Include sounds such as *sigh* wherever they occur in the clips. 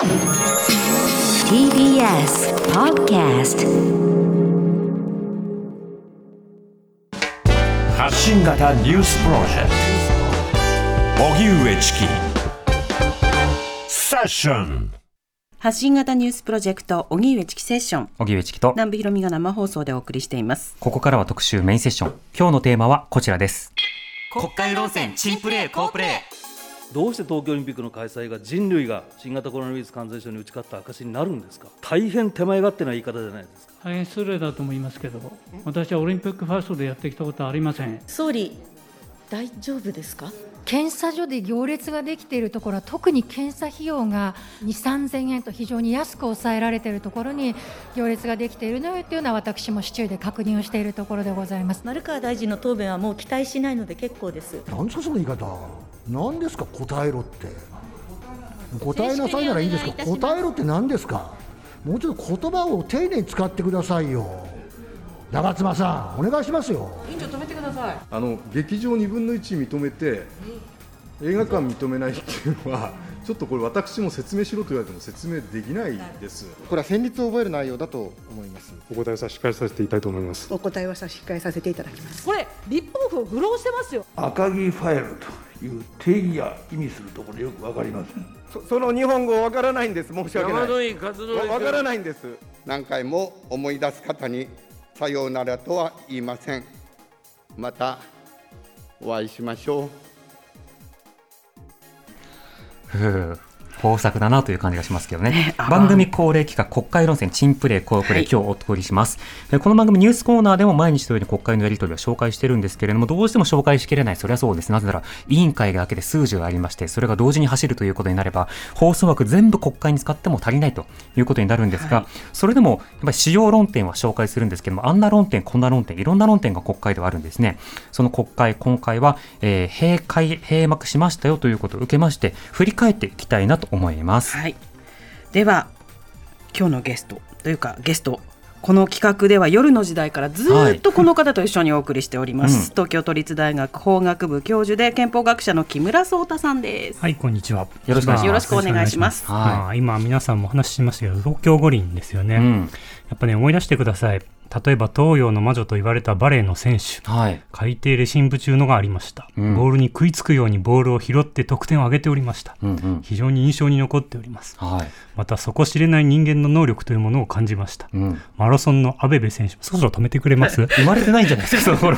TBS Podcast 発信型ニュースプロジェクト。荻上チキ。セッション。発信型ニュースプロジェクト荻上チキセッション。荻上チキと。南部ひろみが生放送でお送りしています。ここからは特集メインセッション。今日のテーマはこちらです。国会論戦珍プレー好プレーどうして東京オリンピックの開催が人類が新型コロナウイルス感染症に打ち勝った証になるんですか？大変手前勝手な言い方じゃないですか。大変失礼だと思いますけど、私はオリンピックファーストでやってきたことはありません。総理大丈夫ですか？検査所で行列ができているところは特に検査費用が2、3000円と非常に安く抑えられているところに行列ができているのよというのは私も市中で確認をしているところでございます。丸川大臣の答弁はもう期待しないので結構です。なんですかその言い方何ですか答えろって。答えなさいならいいんですか。答えろって何ですか。もうちょっと言葉を丁寧に使ってくださいよ。長妻さんお願いしますよ。委員長止めてください。あの劇場2分の1認めて映画館認めないっていうのはちょっとこれ私も説明しろと言われても説明できないです。これは戦慄を覚える内容だと思います。お答え差し控えさせていただきたいと思います。お答えは差し控えさせていただきます。これ立法府を愚弄してますよ。赤木ファイルという定義や意味するところよくわかりませんそその日本語わからないんです。申し訳ない。活動わからないんです。何回も思い出す方にさようならとは言いません。またお会いしましょう *laughs* 豊作だなという感じがしますけどね。番組恒例企画、国会論戦、チンプレー、コープレー、今日お送りします。この番組ニュースコーナーでも毎日のように国会のやり取りを紹介してるんですけれども、どうしても紹介しきれない。それはそうです。なぜなら、委員会が明けて数字がありまして、それが同時に走るということになれば、放送枠全部国会に使っても足りないということになるんですが、それでも、やっぱり主要論点は紹介するんですけども、あんな論点、こんな論点、いろんな論点が国会ではあるんですね。その国会、今回は、えー、閉会、閉幕しましたよということを受けまして、振り返っていきたいなと思います。はい。では今日のゲストというかゲストこの企画では夜の時代からずっとこの方と一緒にお送りしております、はいうん、東京都立大学法学部教授で憲法学者の木村壮太さんです。はいこんにちは。よろしくよろしくお願いします。まあ、今皆さんも話しましたけど東京五輪ですよね、うん、やっぱね思い出してください例えば東洋の魔女と言われたバレエの選手、はい、海底レシン部中のがありました、うん、ボールに食いつくようにボールを拾って得点を上げておりました、うんうん、非常に印象に残っております、はい、また底知れない人間の能力というものを感じました、うん、マラソンの阿部部選手。そろそろ止めてくれます？*laughs* 生まれてないんじゃない？ですかその頃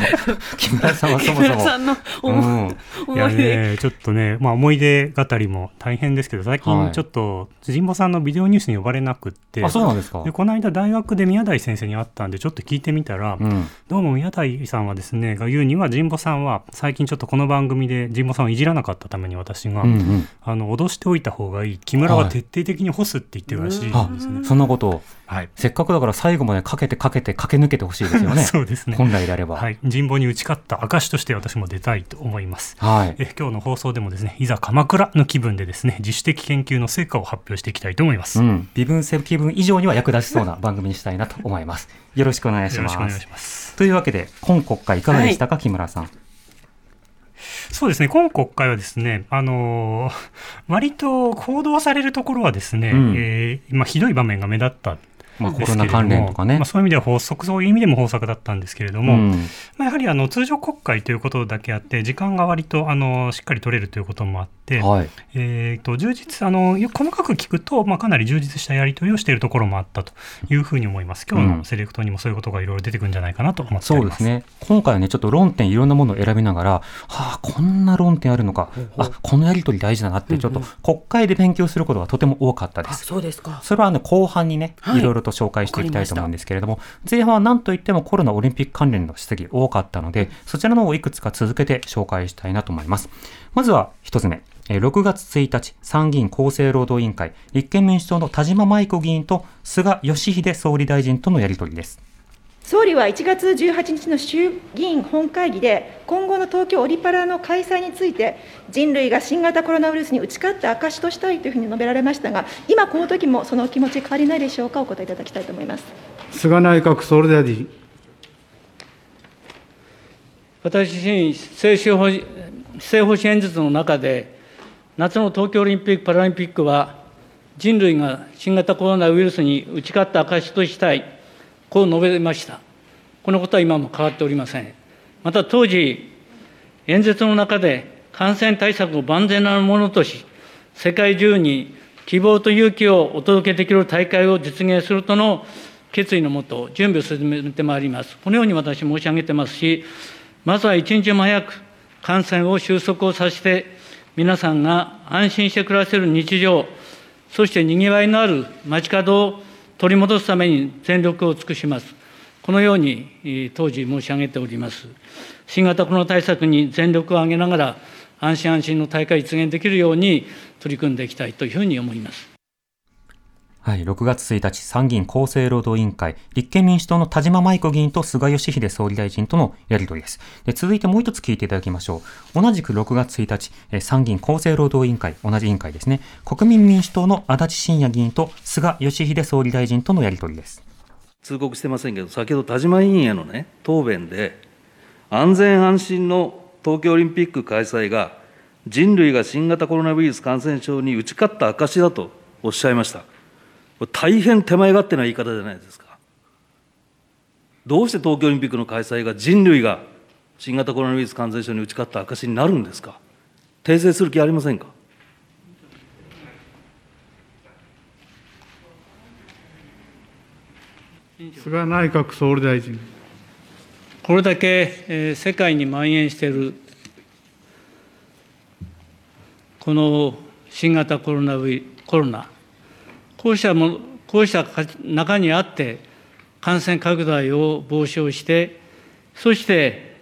木村さんはそもそも。木村さんの思い,、うん、いやねちょっとね、まあ、思い出語りも大変ですけど最近ちょっと神保さんのビデオニュースに呼ばれなくって。あそうなんですか。でこの間大学で宮台先生に会ったんでちょっと聞いてみたらうん、どうも宮台さんはですねが言うには神保さんは最近ちょっとこの番組で神保さんをいじらなかったために私が、うんうん、あの脅しておいた方がいい。木村は徹底的に干すって言ってるらしいんですね、はい、そんなことを、はい、せっかくだから最後までかけてかけて駆け抜けてほしいですよね。*laughs* そうですね。本来であれば、はい、神保に打ち勝った証として私も出たいと思います、はい、え今日の放送でもですねいざ鎌倉の気分でですね自主的研究の成果を発表していきたいと思います、うん、微分積気分以上には役立ちそうな番組にしたいなと思います。よろしくお願いします。よろしくお願いします。というわけで、今国会いかがでしたか、はい、木村さん。そうですね、今国会はですね、あのー、割と報道されるところはですね、うん、えー、まあ、ひどい場面が目立ったまあ、コロナ関連とかね、まあ、そういう意味では法則そういう意味でも豊作だったんですけれども、うん、まあ、やはりあの通常国会ということだけあって時間が割とあのしっかり取れるということもあって、はい、えー、と充実あの細かく聞くと、まあ、かなり充実したやり取りをしているところもあったというふうに思います。今日のセレクトにもそういうことがいろいろ出てくるんじゃないかなと思ってそうですね。今回はねちょっと論点いろんなものを選びながらはあこんな論点あるのか。あこのやり取り大事だなってちょっと国会で勉強することがとても多かったです、そうですか。それは、ね、後半にね、い、ろいろと紹介していきたいと思うんですけれども、前半は何といってもコロナオリンピック関連の質疑多かったので、そちらの方をいくつか続けて紹介したいなと思います。まずは一つ目。6月1日、参議院厚生労働委員会、立憲民主党の田島麻衣子議員と菅義偉総理大臣とのやり取りです。総理は1月18日の衆議院本会議で、今後の東京オリパラの開催について、人類が新型コロナウイルスに打ち勝った証としたいというふうに述べられましたが、今この時もその気持ち、変わりないでしょうか、お答えいただきたいと思います菅内閣総理大臣。私自身政府方針演説の中で、夏の東京オリンピック・パラリンピックは、人類が新型コロナウイルスに打ち勝った証としたい、こう述べました。このことは今も変わっておりません。また当時、演説の中で感染対策を万全なものとし、世界中に希望と勇気をお届けできる大会を実現するとの決意のもと、準備を進めてまいります。このように私申し上げてますし、まずは一日も早く感染を収束をさせて、皆さんが安心して暮らせる日常、そしてにぎわいのある街角を取り戻すために全力を尽くします。このように当時申し上げております。新型コロナ対策に全力を挙げながら、安心安心の大会実現できるように取り組んでいきたいというふうに思います。はい、6月1日、参議院厚生労働委員会、立憲民主党の田島舞子議員と菅義偉総理大臣とのやり取りです。で続いてもう一つ聞いていただきましょう。同じく6月1日、参議院厚生労働委員会、同じ委員会ですね、国民民主党の足立信也議員と菅義偉総理大臣とのやり取りです。通告してませんけど、先ほど田島委員へのね、答弁で、安全安心の東京オリンピック開催が、人類が新型コロナウイルス感染症に打ち勝った証だとおっしゃいました。大変手前勝手な言い方じゃないですか。どうして東京オリンピックの開催が人類が新型コロナウイルス感染症に打ち勝った証になるんですか。訂正する気ありませんか。菅内閣総理大臣。これだけ、えー、世界に蔓延しているこの新型コロナウイコロナこうしたもこうした中にあって、感染拡大を防止をして、そして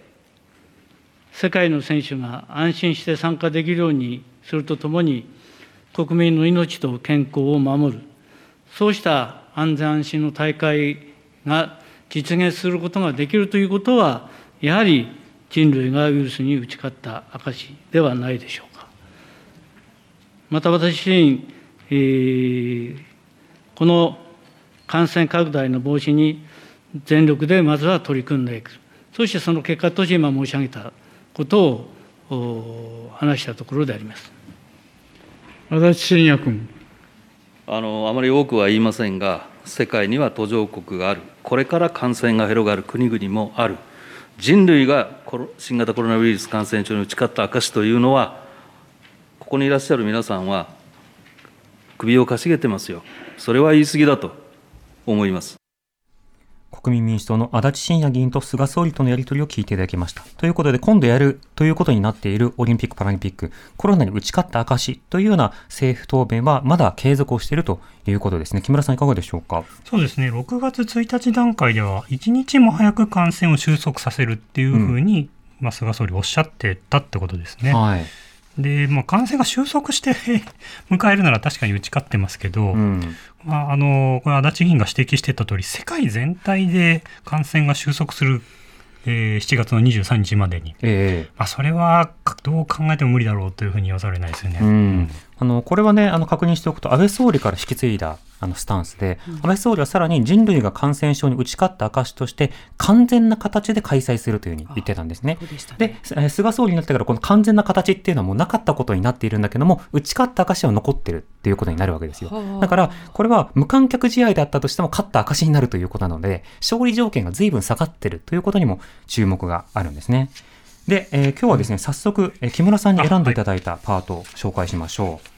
世界の選手が安心して参加できるようにするとともに、国民の命と健康を守る、そうした安全安心の大会が実現することができるということは、やはり人類がウイルスに打ち勝った証ではないでしょうか。また私自身、えーこの感染拡大の防止に全力でまずは取り組んでいく、そしてその結果として今申し上げたことを話したところであります。足立信也君。あのあまり多くは言いませんが、世界には途上国がある、これから感染が広がる国々もある、人類が新型コロナウイルス感染症に打ち勝った証というのは、ここにいらっしゃる皆さんは、首をかしげてますよ。それは言い過ぎだと思います。国民民主党の足立信也議員と菅総理とのやり取りを聞いていただきました。ということで、今度やるということになっているオリンピック・パラリンピック、コロナに打ち勝った証というような政府答弁はまだ継続をしているということですね。木村さん、いかがでしょうか？そうですね、6月1日段階では、1日も早く感染を収束させるっていうふうに、うん、まあ、菅総理おっしゃってたってことですね。はいで、まあ、感染が収束して *laughs* 迎えるなら確かに打ち勝ってますけど、うん、まあ、あのこれ足立議員が指摘してた通り世界全体で感染が収束するえー、7月の23日までに、えーまあ、それはどう考えても無理だろうというふうに言わざるを得ないですよね、うん、あのこれはねあの確認しておくと安倍総理から引き継いだあのスタンスで、安倍総理はさらに人類が感染症に打ち勝った証として、完全な形で開催するというふうに言ってたんですね。で、ね、菅総理になってから、この完全な形っていうのはもうなかったことになっているんだけども、打ち勝った証は残ってるっていうことになるわけですよ。だから、これは無観客試合だったとしても、勝った証になるということなので、勝利条件が随分下がってるということにも注目があるんですね。で、えー、今日はですね、早速、え木村さんに選んでいただいたパートを紹介しましょう。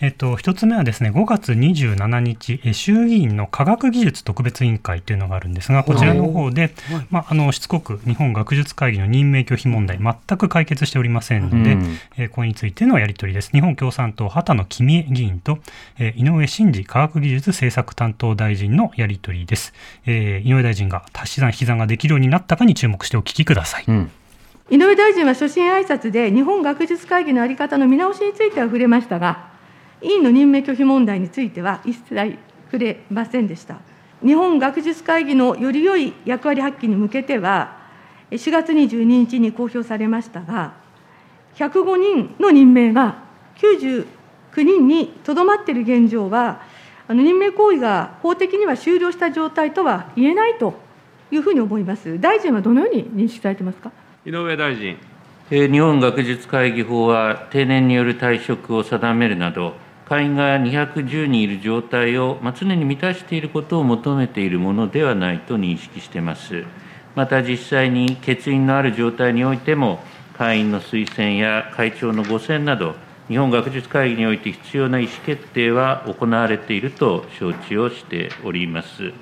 はい、えっと、一つ目はですね、5月27日、衆議院の科学技術特別委員会というのがあるんですが、こちらの方で、まあ、あのしつこく日本学術会議の任命拒否問題、全く解決しておりませんので、うん、えこれについてのやり取りです。日本共産党、畑野公恵議員と、え井上真司科学技術政策担当大臣のやり取りです。えー、井上大臣が足し算、引き算ができるようになったかに注目してお聞きください。うん井上大臣は所信挨拶で日本学術会議の在り方の見直しについては触れましたが、委員の任命拒否問題については一切触れませんでした。日本学術会議のより良い役割発揮に向けては、4月22日に公表されましたが、105人の任命が99人にとどまっている現状は、あの任命行為が法的には終了した状態とは言えないというふうに思います。大臣はどのように認識されてますか？井上大臣。日本学術会議法は定年による退職を定めるなど、会員が210人いる状態を、まあ、常に満たしていることを求めているものではないと認識しています。また実際に欠員のある状態においても、会員の推薦や会長のご選など、日本学術会議において必要な意思決定は行われていると承知をしております。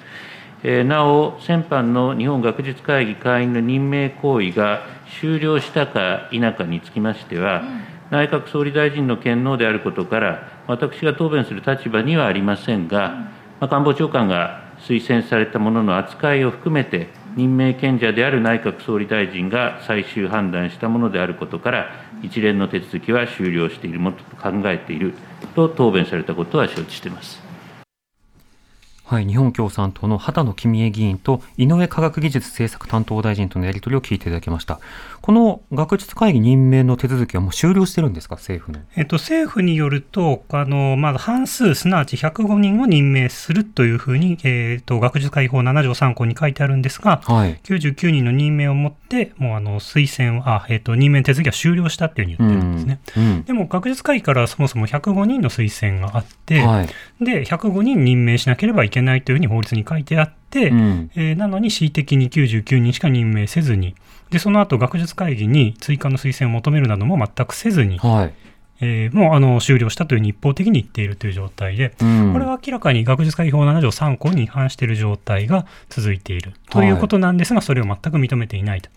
なお、先般の日本学術会議会員の任命行為が終了したか否かにつきましては、内閣総理大臣の権能であることから、私が答弁する立場にはありませんが、官房長官が推薦されたものの扱いを含めて、任命権者である内閣総理大臣が最終判断したものであることから、一連の手続きは終了しているものと考えていると答弁されたことは承知しています。はい、日本共産党の畑野公恵議員と井上科学技術政策担当大臣とのやり取りを聞いていただきました。この学術会議任命の手続きはもう終了してるんですか、政府の。えっと、政府によると、あのまず半数、すなわち105人を任命するというふうに、えっと、学術会議法7条3項に書いてあるんですが、はい、99人の任命をもって、もうあの推薦あ、えっと、任命手続きは終了したっていうふうに言ってるんですね。うんうん、でも、学術会議からそもそも105人の推薦があって、はい、で、105人任命しなければいけないというふうに法律に書いてあって、うん、えー、なのに恣意的に99人しか任命せずに、でその後学術会議に追加の推薦を求めるなども全くせずに、はいえー、もうあの終了したという一方的に言っているという状態で、うん、これは明らかに学術会議法7条3項に違反している状態が続いているということなんですが、はい、それを全く認めていないと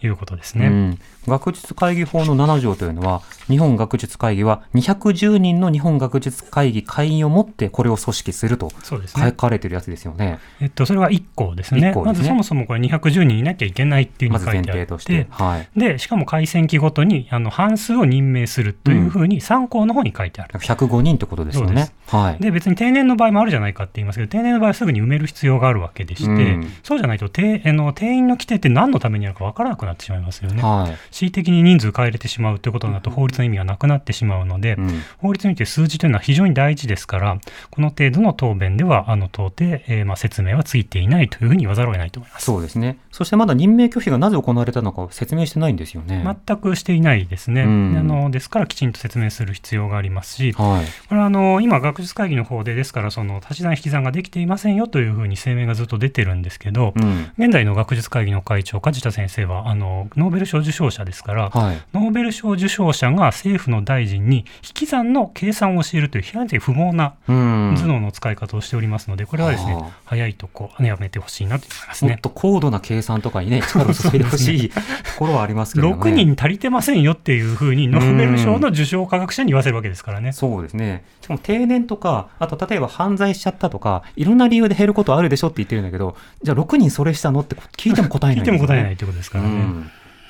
いうことですね。うん学術会議法の7条というのは、日本学術会議は210人の日本学術会議会員をもってこれを組織すると書かれてるやつですよね。えっと、それは1項ですね。ねまずそもそもこれ210人いなきゃいけないっていうふうに書いてあって、ま、てはい、で、しかも改選期ごとにあの半数を任命するというふうに3項の方に書いてある。うん、105人ってことですよね。はい、で、別に定年の場合もあるじゃないかって言いますけど、定年の場合はすぐに埋める必要があるわけでして、うん、そうじゃないと定あの定員の規定って何のためにあるか分からなくなってしまいますよね。はい、恣意的に人数変えれてしまうということになると法律の意味がなくなってしまうので、うん、法律において数字というのは非常に大事ですからこの程度の答弁ではあの到底、えー、まあ説明はついていないというふうに言わざるを得ないと思います。そうですね。そしてまだ任命拒否がなぜ行われたのかを説明してないんですよね。全くしていないですね、うん、あのですからきちんと説明する必要がありますし、はい、これはあの今学術会議の方でですからその足し算引き算ができていませんよというふうに声明がずっと出てるんですけど、うん、現在の学術会議の会長梶田先生はあのノーベル賞受賞者ですから、はい、ノーベル賞受賞者が政府の大臣に引き算の計算を教えるという非常に不毛な頭脳の使い方をしておりますので、これはですね、早いとこ、やめてほしいなと思いますね。もっと高度な計算とかにね、力を注いでほしいところはありますけどね。6人足りてませんよっていうふうに、ノーベル賞の受賞科学者に言わせるわけですからね。そうですね。しかも定年とか、あと例えば犯罪しちゃったとか、いろんな理由で減ることあるでしょって言ってるんだけど、じゃあ6人それしたのって聞いても答えない、ね、聞いても答えないってことですからね。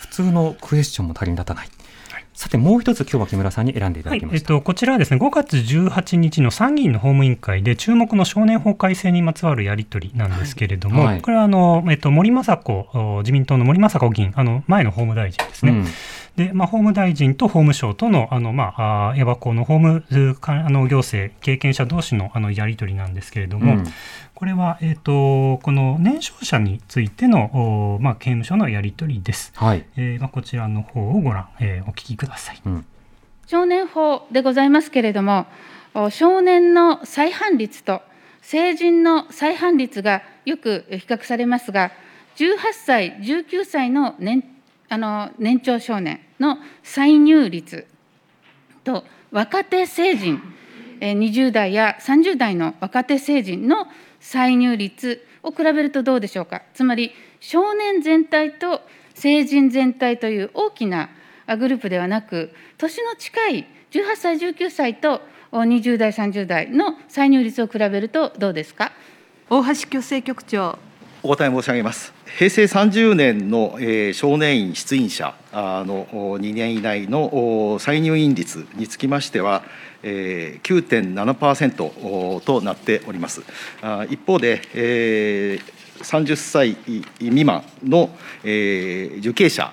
普通のクエスチョンも足り立たない。さて、もう一つ、今日は木村さんに選んでいただきました、はい、えっと、こちらはですね、5月18日の参議院の法務委員会で、注目の少年法改正にまつわるやり取りなんですけれども、はい、これはあの、えっと、森雅子、自民党の森雅子議員、あの前の法務大臣ですね。うん。で、まあ、法務大臣と法務省との、あの、まあ、エバコの法務あの行政経験者同士のあのやり取りなんですけれども、うん、これは、えーと、この年少者についての、まあ、刑務所のやり取りです。はい。えーまあ、こちらの方をご覧、えー、お聞きください、うん、少年法でございますけれども、少年の再犯率と成人の再犯率がよく比較されますが、18歳、19歳の年あの年長少年の再入率と若手成人、20代や30代の若手成人の歳入率を比べるとどうでしょうか？つまり少年全体と成人全体という大きなグループではなく、年の近い18歳、19歳と20代、30代の歳入率を比べるとどうですか？大橋矯正局長。お答え申し上げます。平成30年の、えー、少年院出院者の2年以内の再入院率につきましては、えー、9.7%となっております。一方で、えー、30歳未満の、えー、受刑者、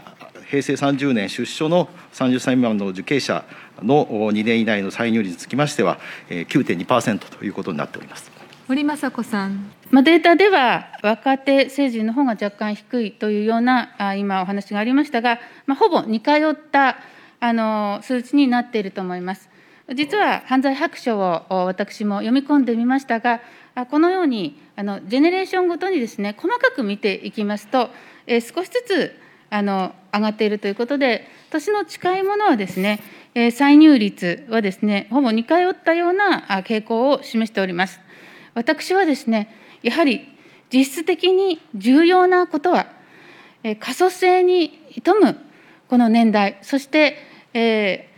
平成30年出所の30歳未満の受刑者の2年以内の再入率につきましては、9.2%ということになっております。森雅子さん。まあ、データでは若手成人の方が若干低いというようなあ今お話がありましたが、まあ、ほぼ似通ったあの数値になっていると思います。実は犯罪白書を私も読み込んでみましたが、このようにあのジェネレーションごとにですね細かく見ていきますと、えー、少しずつあの上がっているということで、年の近いものはですね、えー、再入率はですね、ほぼ似通ったような傾向を示しております。私はですね、やはり実質的に重要なことは、過疎性に富むこの年代、そして、え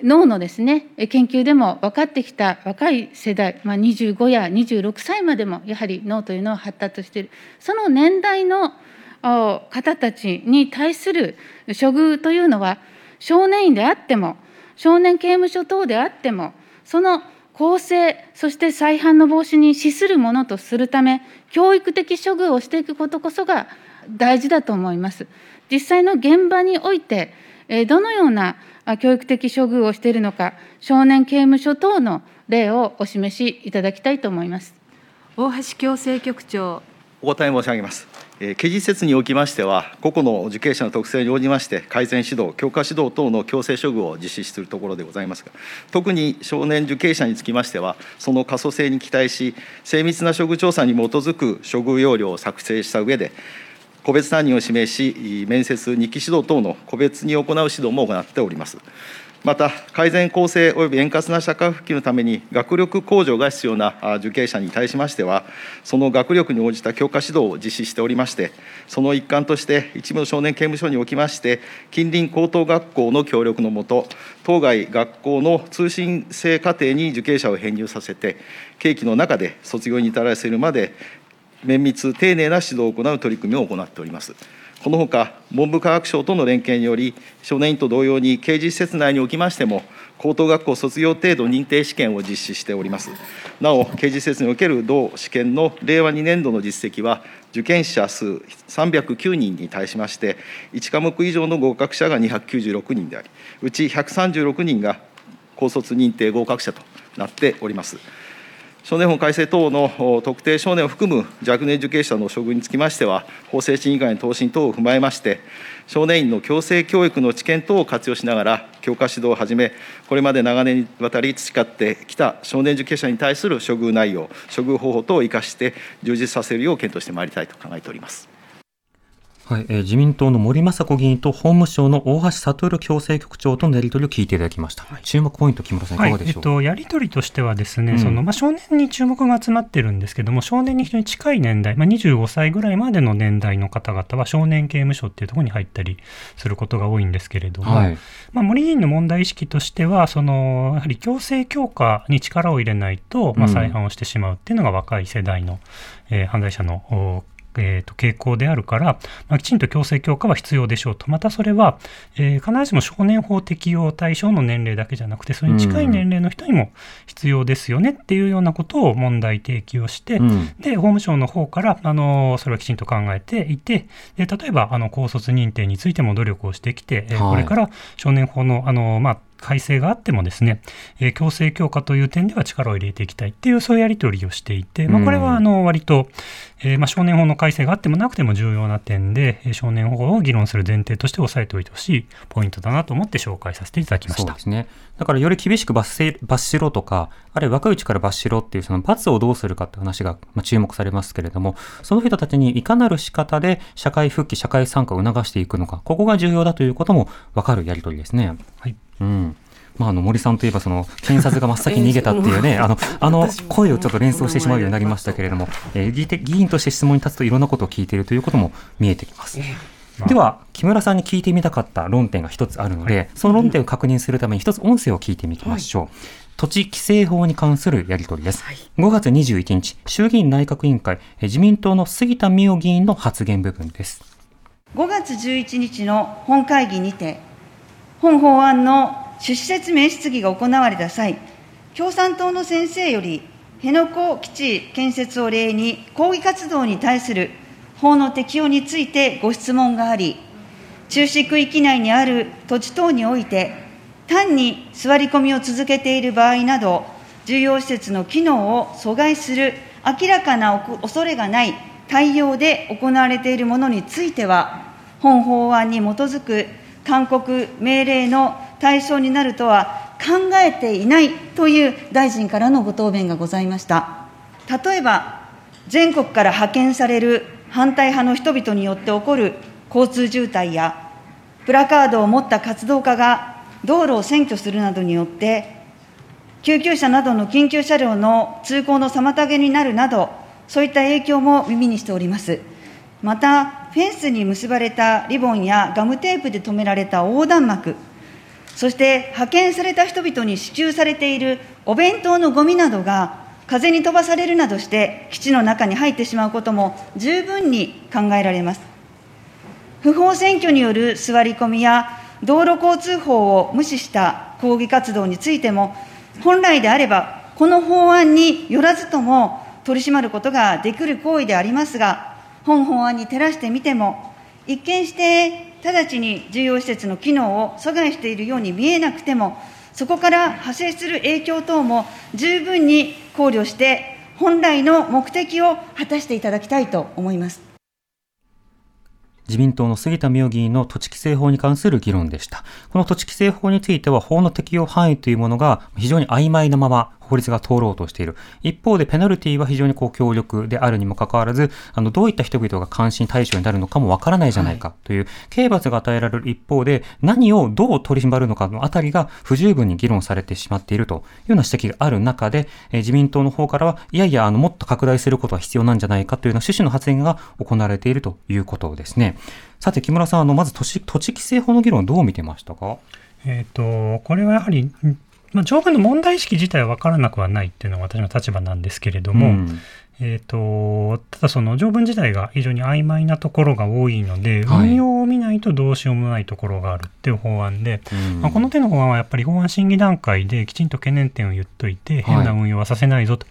ー、脳のですね研究でも分かってきた若い世代、まあ、25や26歳までもやはり脳というのは発達している。その年代の方たちに対する処遇というのは少年院であっても少年刑務所等であってもその公正そして再犯の防止に資するものとするため教育的処遇をしていくことこそが大事だと思います。実際の現場においてどのような教育的処遇をしているのか少年刑務所等の例をお示しいただきたいと思います大橋矯正局長お答え申し上げます刑事施設におきましては、個々の受刑者の特性に応じまして、改善指導、強化指導等の強制処遇を実施するところでございますが、特に少年受刑者につきましては、その可塑性に期待し、精密な処遇調査に基づく処遇要領を作成した上で、個別担任を指名し、面接、日記指導等の個別に行う指導も行っております。また、改善構成及び円滑な社会復帰のために学力向上が必要な受刑者に対しましては、その学力に応じた強化指導を実施しておりまして、その一環として、一部の少年刑務所におきまして、近隣高等学校の協力のもと、当該学校の通信制課程に受刑者を編入させて、刑期の中で卒業に至らせるまで、綿密、丁寧な指導を行う取り組みを行っております。このほか、文部科学省との連携により、少年院と同様に刑事施設内におきましても、高等学校卒業程度認定試験を実施しております。なお、刑事施設における同試験の令和2年度の実績は、受験者数309人に対しまして、1科目以上の合格者が296人であり、うち136人が高卒認定合格者となっております。少年法改正等の特定少年を含む若年受刑者の処遇につきましては、法制審議会の答申等を踏まえまして、少年院の強制教育の知見等を活用しながら、教科指導をはじめ、これまで長年にわたり培ってきた少年受刑者に対する処遇内容、処遇方法等を生かして、充実させるよう検討してまいりたいと考えております。はい、えー、自民党の森雅子議員と法務省の大橋悟矯正局長とのやり取りを聞いていただきました。はい、注目ポイント、木村さん、い。かがでしょう、はい、えっと、やり取りとしてはですね、うん、そのまあ、少年に注目が集まってるんですけども、少年に非常に近い年代、まあ、25歳ぐらいまでの年代の方々は、少年刑務所っていうところに入ったりすることが多いんですけれども、はい、まあ、森議員の問題意識としては、そのやはり強制強化に力を入れないと、まあ、再犯をしてしまうっていうのが若い世代の、えー、犯罪者のえーと、傾向であるから、まあ、きちんと強制強化は必要でしょうと、またそれは、えー、必ずしも少年法適用対象の年齢だけじゃなくて、それに近い年齢の人にも必要ですよね。っていうようなことを問題提起をして、うん、で法務省の方からあのそれはきちんと考えていて、で例えばあの高卒認定についても努力をしてきて、はい、これから少年法のあの、まあ、改正があってもですね、えー、強制強化という点では力を入れていきたいっていうそういうやり取りをしていて、まあ、これはあの割と、えー、まあ少年法の改正があってもなくても重要な点で、少年法を議論する前提として押さえておいてほしいポイントだなと思って紹介させていただきました。そうですね。だからより厳しく罰せ罰しろとか、あるいは若いうちから罰しろっていうその罰をどうするかって話が注目されますけれども、その人たちにいかなる仕方で社会復帰、社会参加を促していくのか、ここが重要だということも分かるやり取りですね。はい。うん。まあ、あの森さんといえばその検察が真っ先に逃げたっていうね、*laughs* あのあの声をちょっと連想してしまうようになりましたけれども、えー、議員として質問に立つといろんなことを聞いているということも見えてきます。では木村さんに聞いてみたかった論点が一つあるので、その論点を確認するために一つ音声を聞いてみましょう。はい土地規制法に関するやり取りです。はい、5月21日、衆議院内閣委員会、自民党の杉田水脈議員の発言部分です。5月11日の本会議にて、本法案の趣旨説明質疑が行われた際、共産党の先生より、辺野古基地建設を例に、抗議活動に対する法の適用についてご質問があり、中止区域内にある土地等において、単に座り込みを続けている場合など、重要施設の機能を阻害する明らかな恐れがない対応で行われているものについては、本法案に基づく勧告命令の対象になるとは考えていないという大臣からのご答弁がございました。例えば、全国から派遣される反対派の人々によって起こる交通渋滞や、プラカードを持った活動家が道路を占拠するなどによって、救急車などの緊急車両の通行の妨げになるなど、そういった影響も耳にしております。また、フェンスに結ばれたリボンやガムテープで留められた横断幕、そして派遣された人々に支給されているお弁当のごみなどが、風に飛ばされるなどして、基地の中に入ってしまうことも十分に考えられます。不法占拠による座り込みや道路交通法を無視した抗議活動についても、本来であれば、この法案によらずとも取り締まることができる行為でありますが、本法案に照らしてみても、一見して直ちに重要施設の機能を阻害しているように見えなくても、そこから派生する影響等も十分に考慮して、本来の目的を果たしていただきたいと思います。自民党の杉田水脈議員の土地規正法に関する議論でした。この土地規正法については法の適用範囲というものが非常に曖昧なまま法律が通ろうとしている。一方でペナルティは非常にこう強力であるにもかかわらず、あの、どういった人々が関心対象になるのかもわからないじゃないかという、刑罰が与えられる一方で、何をどう取り締まるのかのあたりが不十分に議論されてしまっているというような指摘がある中で、え自民党の方からは、いやいや、あの、もっと拡大することは必要なんじゃないかというような趣旨の発言が行われているということですね。さて、木村さん、あの、まず土地、土地規正法の議論どう見てましたか？えっ、と、これはやはりまあ、条文の問題意識自体は分からなくはないっていうのが私の立場なんですけれども、うん、えーと、ただその条文自体が非常に曖昧なところが多いので、はい、運用を見ないとどうしようもないところがあるっていう法案で、うん、まあ、この手の法案はやっぱり法案審議段階できちんと懸念点を言っといて、変な運用はさせないぞと、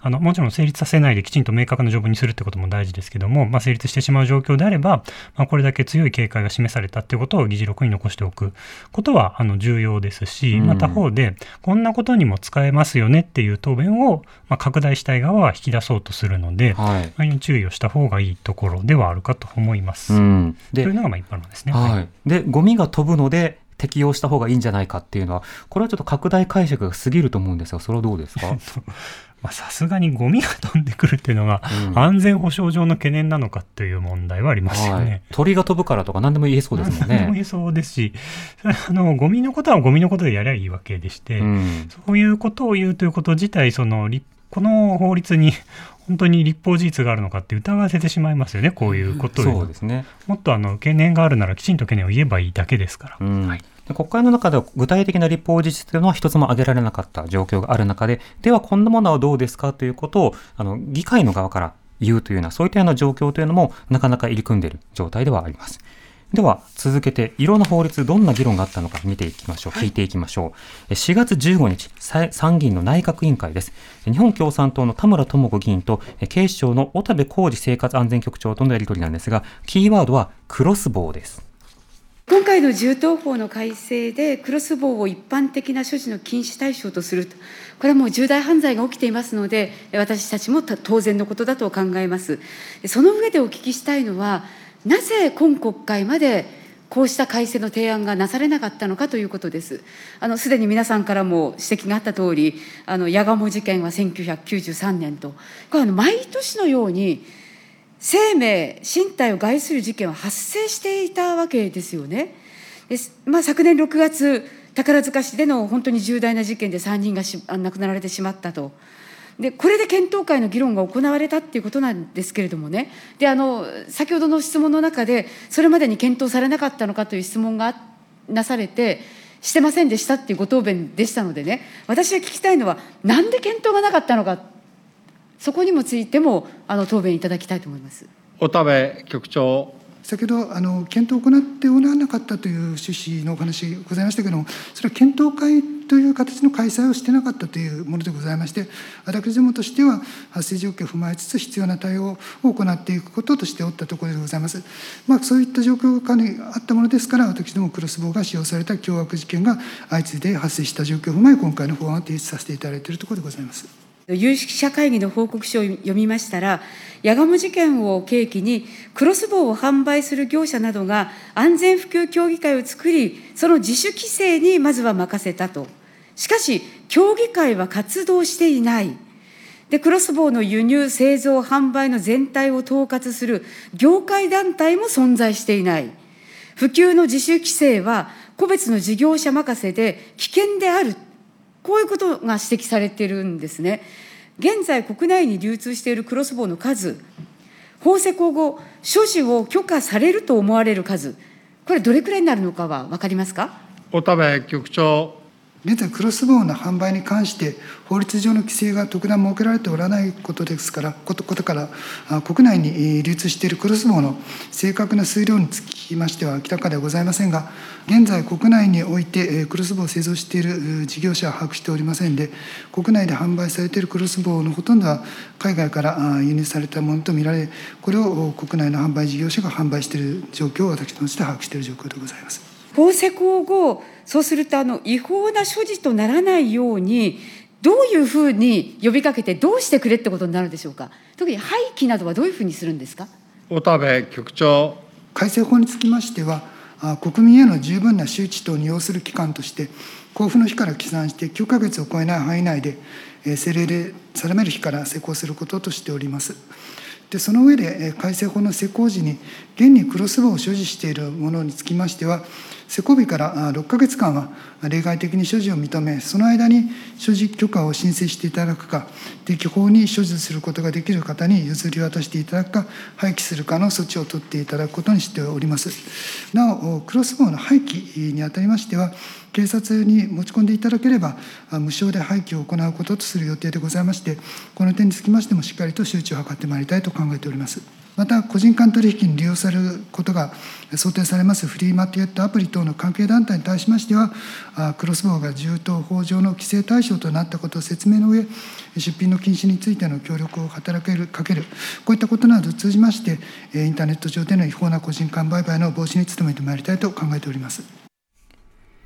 あのもちろん成立させないできちんと明確な条文にするってことも大事ですけども、まあ、成立してしまう状況であれば、まあ、これだけ強い警戒が示されたっていうことを議事録に残しておくことはあの重要ですし、また方で、こんなことにも使えますよねっていう答弁を、まあ、拡大したい側は引き出そうとするので、はい、注意をした方がいいところではあるかと思います。うん、というのがまあ一般論ですね。はい、でゴミが飛ぶので適用した方がいいんじゃないかっていうのは、これはちょっと拡大解釈が過ぎると思うんですが、それはどうですか？*laughs* さすがにゴミが飛んでくるっていうのが、安全保障上の懸念なのかっていう問題はありますよね、はい、鳥が飛ぶからとか何でも言えそうですもんね。何でも言えそうですし、あのゴミのことはゴミのことでやりゃいいわけでして、うん、そういうことを言うということ自体、そのこの法律に本当に立法事実があるのかって疑わせてしまいますよね、こういうことを、そうですね、もっとあの懸念があるならきちんと懸念を言えばいいだけですから。うん。はい国会の中では具体的な立法事実というのは一つも挙げられなかった状況がある中で、ではこんなものはどうですかということを、あの、議会の側から言うというような、そういったような状況というのも、なかなか入り組んでいる状態ではあります。では、続けて、いろんな法律、どんな議論があったのか見ていきましょう。聞いていきましょう。4月15日、参議院の内閣委員会です。日本共産党の田村智子議員と、警視庁の小田部浩二生活安全局長とのやり取りなんですが、キーワードはクロスボウです。今回の銃刀法の改正で、クロスボウを一般的な所持の禁止対象とすると、これはもう重大犯罪が起きていますので、私たちも当然のことだと考えます。その上でお聞きしたいのは、なぜ今国会までこうした改正の提案がなされなかったのかということです。あのすでに皆さんからも指摘があった通り、あの矢鴨事件は1993年と、これあの毎年のように生命、身体を害する事件は発生していたわけですよね。でまあ、昨年6月、宝塚市での本当に重大な事件で3人がし亡くなられてしまったと。でこれで検討会の議論が行われたっていうことなんですけれどもねであの先ほどの質問の中でそれまでに検討されなかったのかという質問がなされてしてませんでしたっていうご答弁でしたのでね私が聞きたいのはなんで検討がなかったのかそこにもついてもあの答弁いただきたいと思います。小田部局長先ほどあの検討を行っておらなかったという趣旨のお話ございましたけれども、それは検討会という形の開催をしてなかったというものでございまして、私どもとしては発生状況を踏まえつつ、必要な対応を行っていくこととしておったところでございます。まあ、そういった状況下にあったものですから、私どもクロスボウが使用された凶悪事件が相次いで発生した状況を踏まえ、今回の法案を提出させていただいているところでございます。有識者会議の報告書を読みましたら、矢鴨事件を契機に、クロスボウを販売する業者などが安全普及協議会を作り、その自主規制にまずは任せたと。しかし、協議会は活動していない。で、クロスボウの輸入、製造、販売の全体を統括する業界団体も存在していない。普及の自主規制は個別の事業者任せで危険である。こういうことが指摘されてるんですね。現在国内に流通しているクロスボウの数、法施行後、所持を許可されると思われる数、これ、どれくらいになるのかは分かりますか？小田部局長。現在、クロスボウの販売に関して、法律上の規制が特段設けられておらないことですから、ことことから、国内に流通しているクロスボウの正確な数量につきましては明らかではございませんが、現在、国内においてクロスボウを製造している事業者は把握しておりませんで、国内で販売されているクロスボウのほとんどは海外から輸入されたものと見られ、これを国内の販売事業者が販売している状況を私として把握している状況でございます。法施行後そうするとあの違法な所持とならないようにどういうふうに呼びかけてどうしてくれってことになるでしょうか？特に廃棄などはどういうふうにするんですか？小部局長改正法につきましては国民への十分な周知等に要する期間として交付の日から起算して9か月を超えない範囲内で政令で定める日から施行することとしております。でその上で改正法の施行時に現にクロスボウを所持しているものにつきましては施行日から6か月間は例外的に所持を認めその間に所持許可を申請していただくか適法に所持することができる方に譲り渡していただくか廃棄するかの措置を取っていただくことにしております。なおクロスボウの廃棄にあたりましては警察に持ち込んでいただければ無償で廃棄を行うこととする予定でございましてこの点につきましてもしっかりと周知を図ってまいりたいと考えております。また個人間取引に利用されることが想定されますフリーマーケットアプリ等の関係団体に対しましてはクロスボウが銃刀法上の規制対象となったことを説明の上出品の禁止についての協力を働けるかけるこういったことなどを通じましてインターネット上での違法な個人間売買の防止に努めてまいりたいと考えております。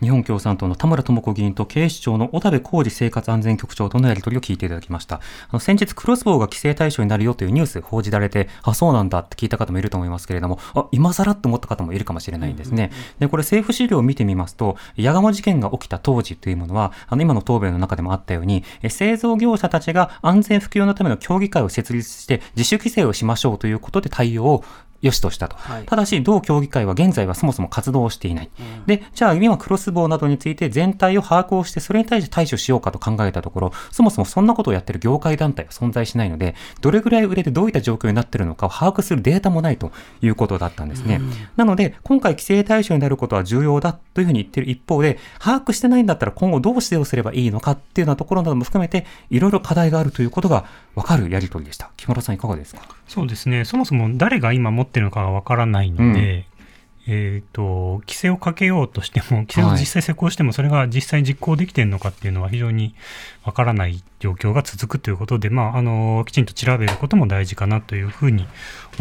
日本共産党の田村智子議員と警視庁の小田部浩二生活安全局長とのやり取りを聞いていただきました。あの先日、クロスボウが規制対象になるよというニュース報じられて、あ、そうなんだって聞いた方もいると思いますけれども、あ、今更って思った方もいるかもしれないんですね。で、これ政府資料を見てみますと、矢鴨事件が起きた当時というものは、あの今の答弁の中でもあったように、製造業者たちが安全普及のための協議会を設立して自主規制をしましょうということで対応をよしとしたと、はい、ただし、同協議会は現在はそもそも活動をしていない、うん、でじゃあ、今、クロスボウなどについて全体を把握をして、それに対して対処しようかと考えたところ、そもそもそんなことをやってる業界団体は存在しないので、どれぐらい売れてどういった状況になっているのかを把握するデータもないということだったんですね。うん、なので、今回、規制対象になることは重要だというふうに言ってる一方で、把握してないんだったら今後どう指導すればいいのかっていうようなところなども含めて、いろいろ課題があるということが分かるやり取りでした。木村さん、いかがですか？そうですね、そもそも誰が今持ってるのかが分からないので、うん、えーと、規制をかけようとしても、規制を実際施行しても、それが実際実行できているのかっていうのは非常に分からない状況が続くということで、まあ、あのきちんと調べることも大事かなというふうに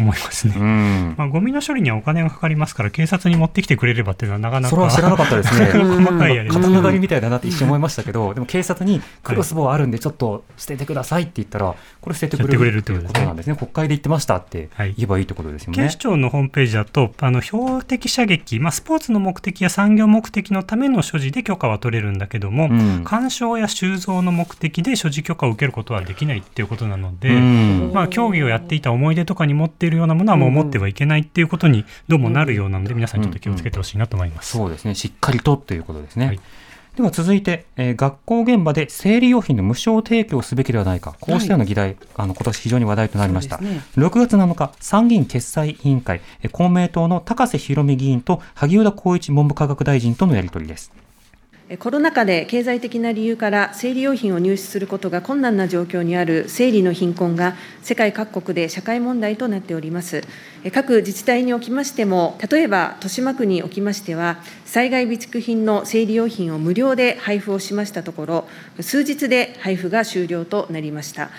思いますね。うん、まあ、ゴミの処理にはお金がかかりますから、警察に持ってきてくれればっていうのはなかなか。それは知らなかったですね。*laughs* 細かいやりみたいだなって一瞬思いましたけど、でも警察にクロスボウあるんでちょっと捨ててくださいって言ったら、これ捨ててくれるっていうことなんですね。国会で言ってましたって言えばいいってことですよね。警視庁のホームページだと、あの標的射撃、まあ、スポーツの目的や産業目的のための所持で許可は取れるんだけども、うん、鑑賞や収蔵の目的で所持許可を受けることはできないっていうことなので、うん、まあ、競技をやっていた思い出とかに持っているようなものはもう持ってはいけないっていうことにどうもなるようなので、皆さんちょっと気をつけてほしいなと思います。そうですね。しっかりとということですね。はいでは続いて、えー、学校現場で生理用品の無償提供すべきではないか、こうしたような議題、はい、あの今年非常に話題となりました。ね、6月7日、参議院決裁委員会、公明党の高瀬博美議員と萩生田光一文部科学大臣とのやり取りです。コロナ禍で経済的な理由から生理用品を入手することが困難な状況にある生理の貧困が世界各国で社会問題となっております。各自治体におきましても、例えば豊島区におきましては、災害備蓄品の生理用品を無料で配布をしましたところ、数日で配布が終了となりました。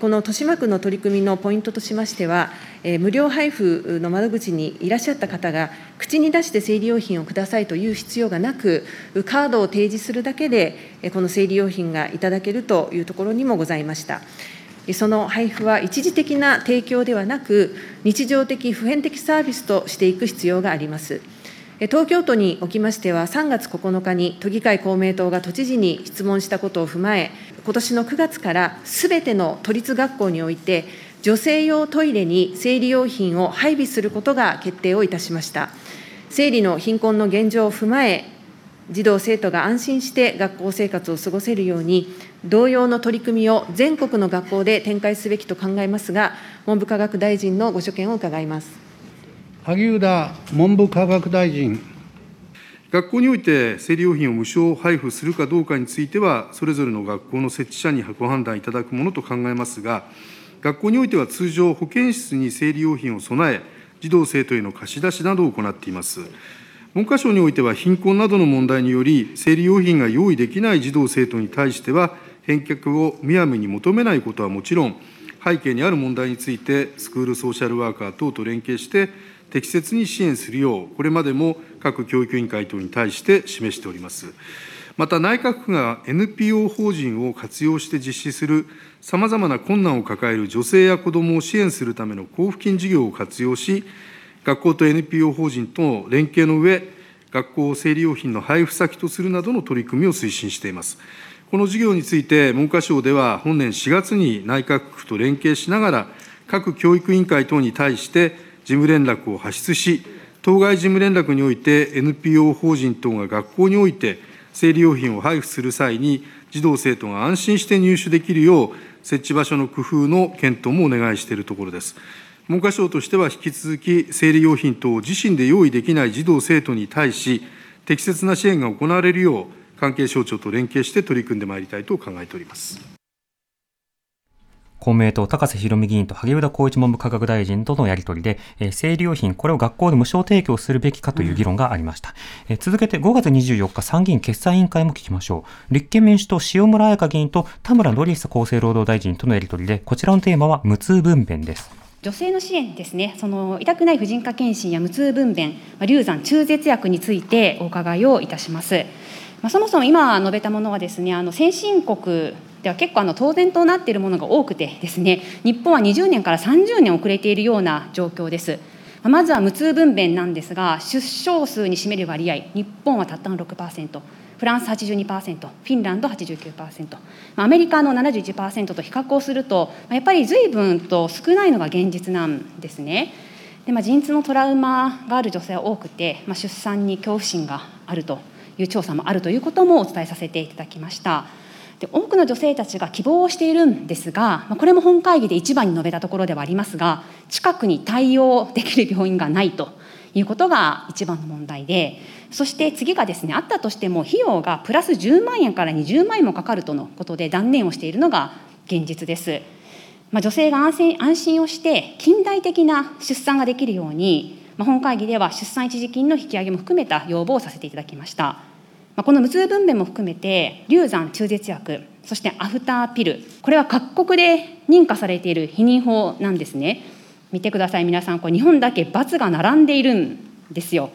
この豊島区の取り組みのポイントとしましては、無料配布の窓口にいらっしゃった方が、口に出して生理用品をくださいという必要がなく、カードを提示するだけで、この生理用品がいただけるというところにもございました。その配布は一時的な提供ではなく、日常的、普遍的サービスとしていく必要があります。東京都におきましては、3月9日に都議会公明党が都知事に質問したことを踏まえ、ことしの9月からすべての都立学校において、女性用トイレに生理用品を配備することが決定をいたしました。生理の貧困の現状を踏まえ、児童・生徒が安心して学校生活を過ごせるように、同様の取り組みを全国の学校で展開すべきと考えますが、文部科学大臣のご所見を伺います。萩生田文部科学大臣。学校において生理用品を無償配布するかどうかについては、それぞれの学校の設置者にご判断いただくものと考えますが、学校においては通常、保健室に生理用品を備え、児童・生徒への貸し出しなどを行っています。文科省においては、貧困などの問題により、生理用品が用意できない児童・生徒に対しては、返却をむやみに求めないことはもちろん、背景にある問題について、スクールソーシャルワーカー等と連携して、適切に支援するよう、これまでも各教育委員会等に対して示しております。また内閣府が NPO 法人を活用して実施するさまざまな困難を抱える女性や子どもを支援するための交付金事業を活用し、学校と NPO 法人との連携の上、学校を生理用品の配布先とするなどの取り組みを推進しています。この事業について、文科省では本年4月に内閣府と連携しながら、各教育委員会等に対して事務連絡を発出し、当該事務連絡において NPO 法人等が学校において生理用品を配布する際に、児童・生徒が安心して入手できるよう、設置場所の工夫の検討もお願いしているところです。文科省としては引き続き、生理用品等を自身で用意できない児童・生徒に対し、適切な支援が行われるよう、関係省庁と連携して取り組んでまいりたいと考えております。公明党、高瀬博美議員と萩生田光一文部科学大臣とのやり取りで、えー、生理用品、これを学校で無償提供するべきかという議論がありました。うん、えー、続けて5月24日、参議院決算委員会も聞きましょう。立憲民主党、塩村彩香議員と田村典久厚生労働大臣とのやり取りで、こちらのテーマは無痛分娩です。女性の支援ですね、その痛くない婦人科検診や無痛分娩、流産、中絶薬についてお伺いをいたします。まあ、そもそも今述べたものはですね、あの先進国では結構あの当然となっているものが多くてですね、日本は20年から30年遅れているような状況です。まずは無痛分娩なんですが、出生数に占める割合、日本はたったの6%。フランス82%、フィンランド89%、アメリカの71%と比較をすると、やっぱり随分と少ないのが現実なんですね。でまあ、陣痛のトラウマがある女性は多くて、まあ、出産に恐怖心があるという調査もあるということもお伝えさせていただきました。で多くの女性たちが希望をしているんですが、これも本会議で一番に述べたところではありますが、近くに対応できる病院がないということが一番の問題で、そして次がですね、あったとしても、費用がプラス10万円から20万円もかかるとのことで断念をしているのが現実です。まあ、女性が安心安心をして、近代的な出産ができるように、まあ、本会議では出産一時金の引き上げも含めた要望をさせていただきました。まあ、この無痛分娩も含めて、流産中絶薬、そしてアフターピル、これは各国で認可されている避妊法なんですね。見てください、皆さん、これ日本だけ×が並んでいるんですよ。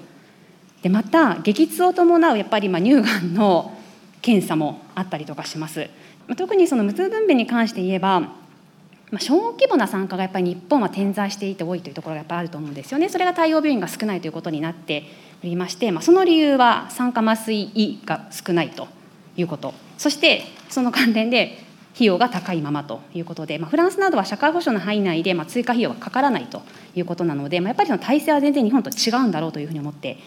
でまた激痛を伴うやっぱりま乳がんの検査もあったりとかします。特にその無痛分娩に関して言えば、まあ、小規模な参加がやっぱり日本は点在していて多いというところがやっぱりあると思うんですよね。それが対応病院が少ないということになってりまして、まあ、その理由は酸化麻酔医が少ないということ、そしてその関連で費用が高いままということで、まあ、フランスなどは社会保障の範囲内でまあ追加費用がかからないということなので、まあ、やっぱりその体制は全然日本と違うんだろうというふうに思って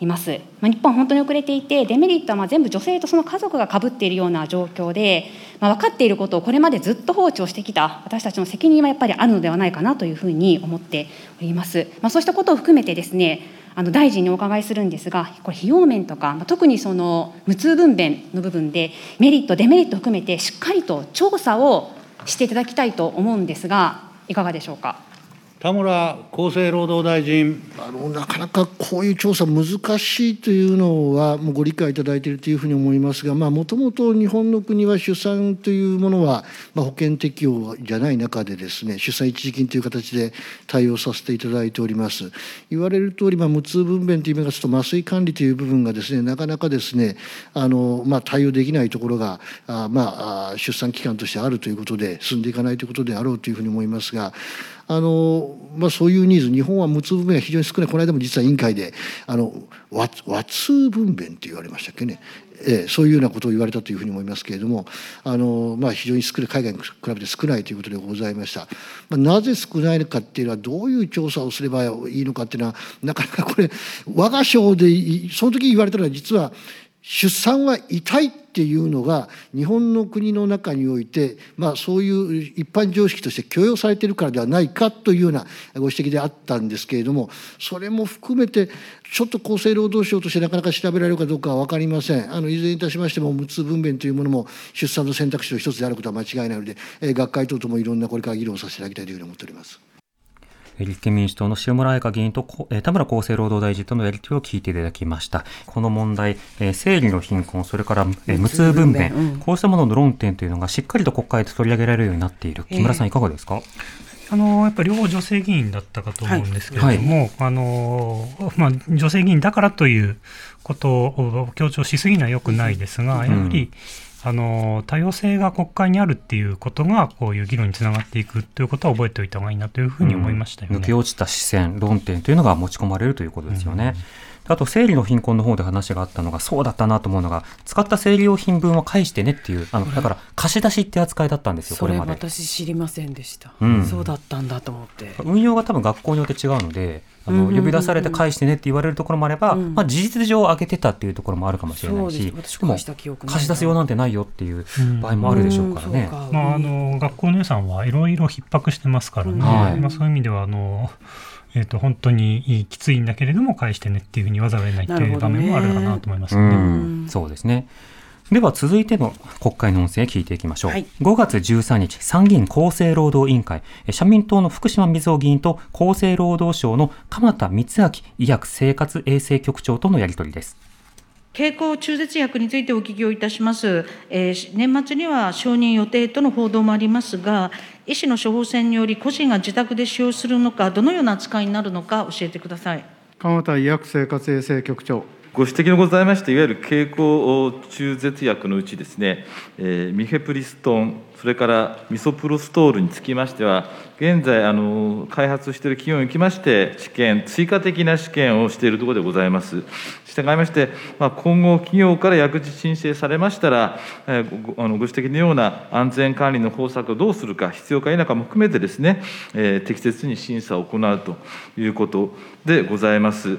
います。まあ、日本は本当に遅れていて、デメリットはまあ全部女性とその家族がかぶっているような状況で、まあ、分かっていることをこれまでずっと放置をしてきた私たちの責任はやっぱりあるのではないかなというふうに思っております。まあ、そうしたことを含めてですね、あの大臣にお伺いするんですが、これ費用面とか、特にその無痛分娩の部分でメリットデメリット含めてしっかりと調査をしていただきたいと思うんですが、いかがでしょうか？田村厚生労働大臣。あのなかなかこういう調査難しいというのはもうご理解いただいているというふうに思いますがもともと日本の国は出産というものは、まあ、保険適用じゃない中でですね出産一時金という形で対応させていただいております。言われる通り、まあ、無痛分娩という意味がちょっと麻酔管理という部分がですねなかなかですねあの、まあ、対応できないところがあ、まあ、出産機関としてあるということで進んでいかないということであろうというふうに思いますがあのまあ、そういうニーズ日本は無痛分娩が非常に少ない。この間も実は委員会であの和和痛分娩って言われましたっけね。えー、そういうようなことを言われたというふうに思いますけれどもあの、まあ、非常に少ない海外に比べて少ないということでございました、まあ、なぜ少ないのかっていうのはどういう調査をすればいいのかっていうのはなかなかこれ我が省でその時言われたのは実は出産は痛いっっていうのが日本の国の中において、まあ、そういう一般常識として許容されているからではないかというようなご指摘であったんですけれどもそれも含めてちょっと厚生労働省としてなかなか調べられるかどうかは分かりませんあのいずれにいたしましても無痛分娩というものも出産の選択肢の一つであることは間違いないので、学会等ともいろんなこれから議論させていただきたいというふうに思っております。立憲民主党の塩村愛香議員と田村厚生労働大臣とのやり取りを聞いていただきました。この問題、生理の貧困、それから無痛分娩、うん、こうしたものの論点というのがしっかりと国会で取り上げられるようになっている。木村さん、いかがですか、あのやっぱり両方女性議員だったかと思うんですけれども、はい。はい、あのまあ、女性議員だからということを強調しすぎるのはよくないですが、やはり、うんあの多様性が国会にあるっていうことがこういう議論につながっていくということは覚えておいた方がいいなというふうに思いましたよね、うん、抜け落ちた視線論点というのが持ち込まれるということですよね。うん、あと生理の貧困の方で話があったのがそうだったなと思うのが使った生理用品分は返してねっていうあのだから貸し出しって扱いだったんですよこれまで。私知りませんでした、うん、そうだったんだと思って。運用が多分学校によって違うのであの呼び出されて返してねって言われるところもあれば、うん、まあ、事実上上げてたっていうところもあるかもしれないし、でも貸し出すようなんてないよっていう場合もあるでしょうからね。まあ、あの学校の予算はいろいろ逼迫してますからね、はい、まあ、そういう意味ではあのえーと、本当にきついんだけれども返してねっていうふうに言わざるを得ないっていう場面もあるかなと思いますね。そうですねでは続いての国会の音声聞いていきましょう、はい、5月13日参議院厚生労働委員会。社民党の福島みずほ議員と厚生労働省の鎌田光明医薬生活衛生局長とのやり取りです。経口中絶薬についてお聞きをいたします、えー、年末には承認予定との報道もありますが医師の処方箋により個人が自宅で使用するのかどのような扱いになるのか教えてください。鎌田医薬生活衛生局長ご指摘のございまして、いわゆる経口中絶薬のうちですね、えー、ミフェプリストン、それからミソプロストールにつきましては、現在、あの開発している企業におきまして、試験、追加的な試験をしているところでございます。したがいまして、まあ、今後、企業から薬事申請されましたら、えー、ごあのご指摘のような安全管理の方策をどうするか、必要か否かも含めてですね、えー、適切に審査を行うということでございます。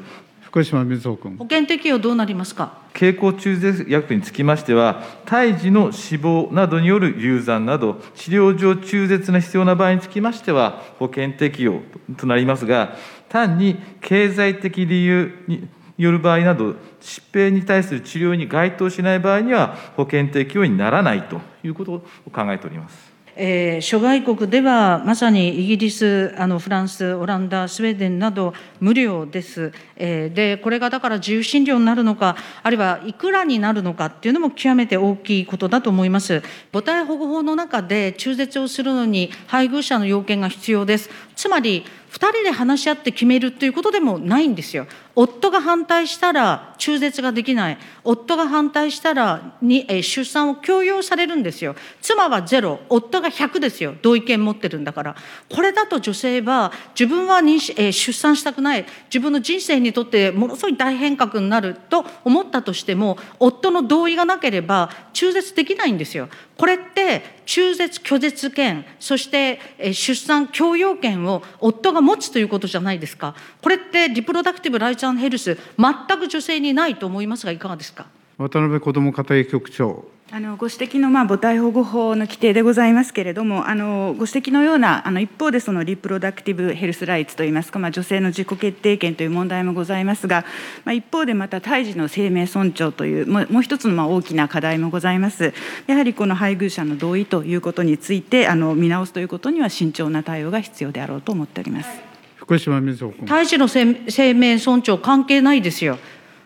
福島水穂君。保険適用どうなりますか？経口中絶薬につきましては、胎児の死亡などによる流産など、治療上中絶が必要な場合につきましては、保険適用となりますが、単に経済的理由による場合など、疾病に対する治療に該当しない場合には、保険適用にならないということを考えております。えー、諸外国ではまさにイギリス、あのフランス、オランダ、スウェーデンなど無料です。えー、で、これがだから自由診療になるのか、あるいはいくらになるのかっていうのも極めて大きいことだと思います。母体保護法の中で中絶をするのに配偶者の要件が必要です。つまり、2人で話し合って決めるということでもないんですよ。夫が反対したら中絶ができない。夫が反対したらに、え出産を強要されるんですよ。妻はゼロ、夫が100ですよ。同意見持ってるんだから。これだと女性は自分は妊娠、え出産したくない。自分の人生にとってものすごい大変革になると思ったとしても、夫の同意がなければ中絶できないんですよ。これって中絶拒絶権、そして出産強要権を夫が持つということじゃないですか。これってリプロダクティブ・ライツ・アン・ヘルス、全く女性にないと思いますが、いかがですか？渡辺子ども家庭局長。あのご指摘のまあ母体保護法の規定でございますけれども、あのご指摘のようなあの一方でそのリプロダクティブヘルスライツといいますか、まあ、女性の自己決定権という問題もございますが、まあ、一方でまた胎児の生命尊重というもう一つのまあ大きな課題もございます。やはりこの配偶者の同意ということについてあの見直すということには慎重な対応が必要であろうと思っております。福島みず君。胎児の生命尊重関係ないですよ。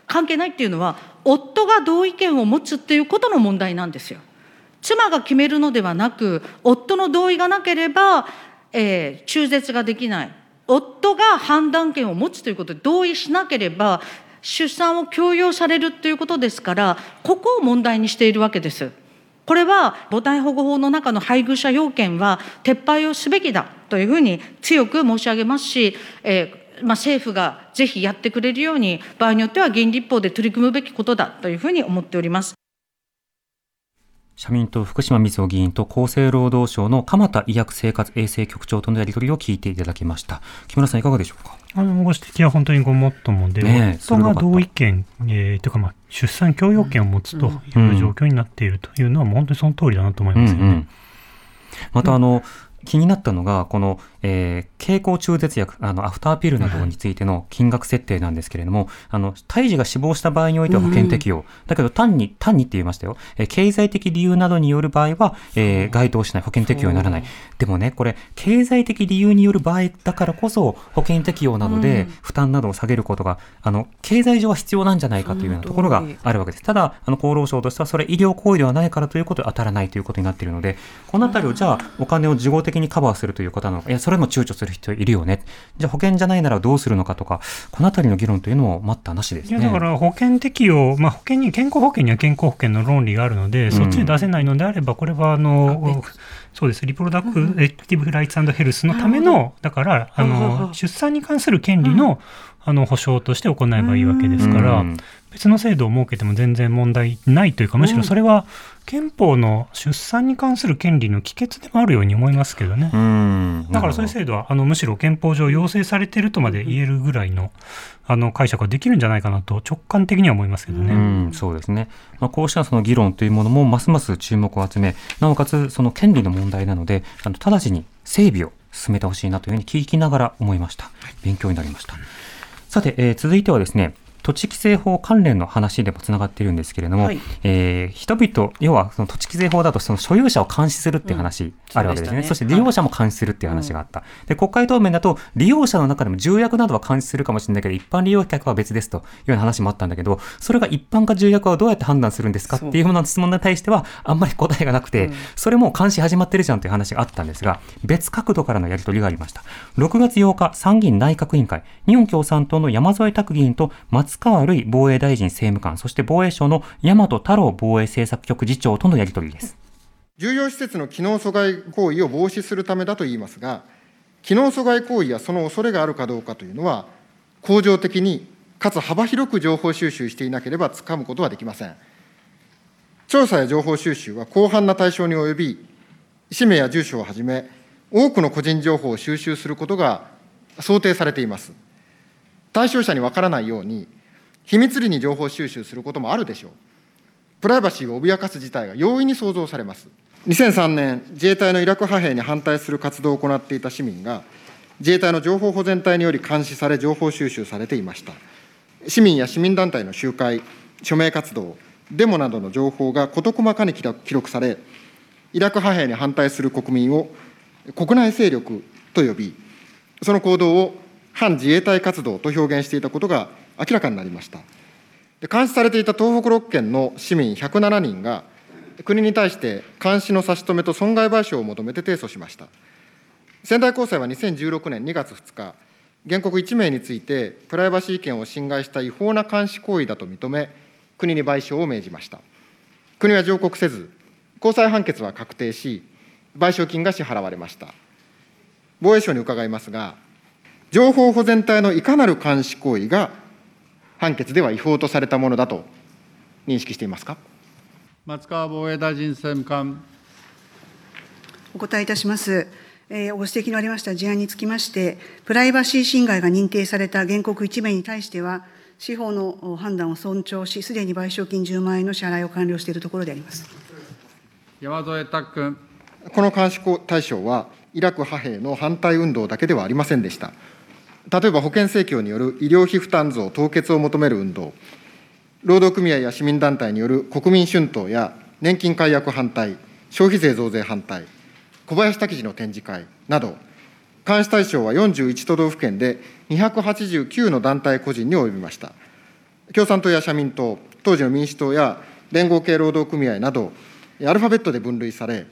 関係ないっていうのは夫が同意見を持つっていうことの問題なんですよ。妻が決めるのではなく夫の同意がなければ、えー、中絶ができない夫が判断権を持つということで同意しなければ出産を強要されるということですからここを問題にしているわけです。これは母体保護法の中の配偶者要件は撤廃をすべきだというふうに強く申し上げますし、えーまあ、政府がぜひやってくれるように、場合によっては議員立法で取り組むべきことだというふうに思っております。社民党福島みずほ議員と厚生労働省の鎌田医薬生活衛生局長とのやり取りを聞いていただきました。木村さんいかがでしょうか？あのご指摘は本当にごもっともで、ね、夫が同意権、えー、というか、まあ、出産共用権を持つという状況になっているというのは、もう本当にその通りだなと思いますよね。うんうん、またあの、気になったのが、この、えー、経口中絶薬、あの、アフターピルなどについての金額設定なんですけれども、あの、胎児が死亡した場合においては保険適用。うん、だけど、単に、単にって言いましたよ。えー、経済的理由などによる場合は、えー、該当しない、保険適用にならない。でもね、これ、経済的理由による場合だからこそ、保険適用などで負担などを下げることが、あの、経済上は必要なんじゃないかというようなところがあるわけです。ただ、あの、厚労省としては、それ医療行為ではないからということで当たらないということになっているので、このあたりをじゃあ、お金を事後的にカバーするということなのか、いや、それも躊躇する人いるよね。じゃあ保険じゃないならどうするのかとか、このあたりの議論というのも待ったなしですね。だから保険適用、まあ、保険に、健康保険には健康保険の論理があるので、そっちで出せないのであれば、これはあの、そうです、リプロダクティブ・ライツヘルスのための、だから、あの、出産に関する権利の、あの保障として行えばいいわけですから、別の制度を設けても全然問題ないというか、むしろそれは憲法の出産に関する権利の帰結でもあるように思いますけどね。だからそういう制度はあのむしろ憲法上要請されているとまで言えるぐらいのあの解釈ができるんじゃないかなと直感的には思いますけどね。うそうですね。まあ、こうしたその議論というものもますます注目を集め、なおかつその権利の問題なので、あの直ちに整備を進めてほしいなというふうに聞きながら思いました。勉強になりました。さて、えー、続いてはですね、土地規正法関連の話でもつながっているんですけれども、はい、えー、人々、要はその土地規正法だとその所有者を監視するっていう話あるわけですね。うんそねそして利用者も監視するっていう話があった。はい、で、国会答弁だと利用者の中でも重役などは監視するかもしれないけど、一般利用客は別ですというような話もあったんだけど、それが一般か重役はどうやって判断するんですかっていうような質問に対しては、あんまり答えがなくて、うん、それも監視始まってるじゃんという話があったんですが、別角度からのやり取りがありました。6月8日、参議院内閣委員会、日本共産党の山添拓議員と松川るい防衛大臣政務官、そして防衛省の大和太郎防衛政策局次長とのやり取りです。重要施設の機能阻害行為を防止するためだといいますが、機能阻害行為やその恐れがあるかどうかというのは、恒常的にかつ幅広く情報収集していなければつかむことはできません。調査や情報収集は広範な対象に及び、氏名や住所をはじめ、多くの個人情報を収集することが想定されています。対象者に分からないように、秘密裏に情報収集することもあるでしょう。プライバシーを脅かす事態が容易に想像されます。2003年、自衛隊のイラク派兵に反対する活動を行っていた市民が、自衛隊の情報保全隊により監視され、情報収集されていました。市民や市民団体の集会、署名活動、デモなどの情報が事細かに記録され、イラク派兵に反対する国民を国内勢力と呼び、その行動を反自衛隊活動と表現していたことが明らかになりましたで。監視されていた東北6県の市民107人が、国に対して監視の差し止めと損害賠償を求めて提訴しました。仙台高裁は2016年2月2日、原告1名について、プライバシー権を侵害した違法な監視行為だと認め、国に賠償を命じました。国は上告せず、高裁判決は確定し、賠償金が支払われました。防衛省に伺いますが、情報保全隊のいかなる監視行為が判決では違法とされたものだと認識していますか？松川防衛大臣政務官。お答えいたします。えー、ご指摘のありました事案につきまして、プライバシー侵害が認定された原告1名に対しては、司法の判断を尊重し、すでに賠償金10万円の支払いを完了しているところであります山添拓君。この監視対象は、イラク派兵の反対運動だけではありませんでした。例えば保険請求による医療費負担増凍結を求める運動、労働組合や市民団体による国民春闘や年金解約反対、消費税増税反対、小林滝次の展示会など、監視対象は41都道府県で289の団体個人に及びました。共産党や社民党、当時の民主党や連合系労働組合など、アルファベットで分類され、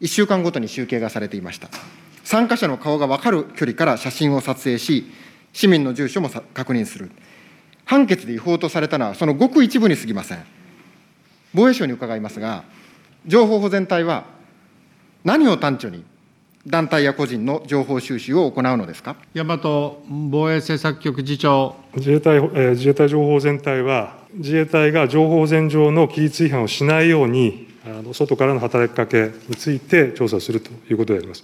1週間ごとに集計がされていました。参加者の顔が分かる距離から写真を撮影し、市民の住所も確認する。判決で違法とされたのは、そのごく一部に過ぎません。防衛省に伺いますが、情報保全隊は何を端緒に団体や個人の情報収集を行うのですか？大和防衛政策局次長自衛隊、えー、自衛隊情報保全隊は、自衛隊が情報保全上の規律違反をしないように、あの外からの働きかけについて調査するということであります。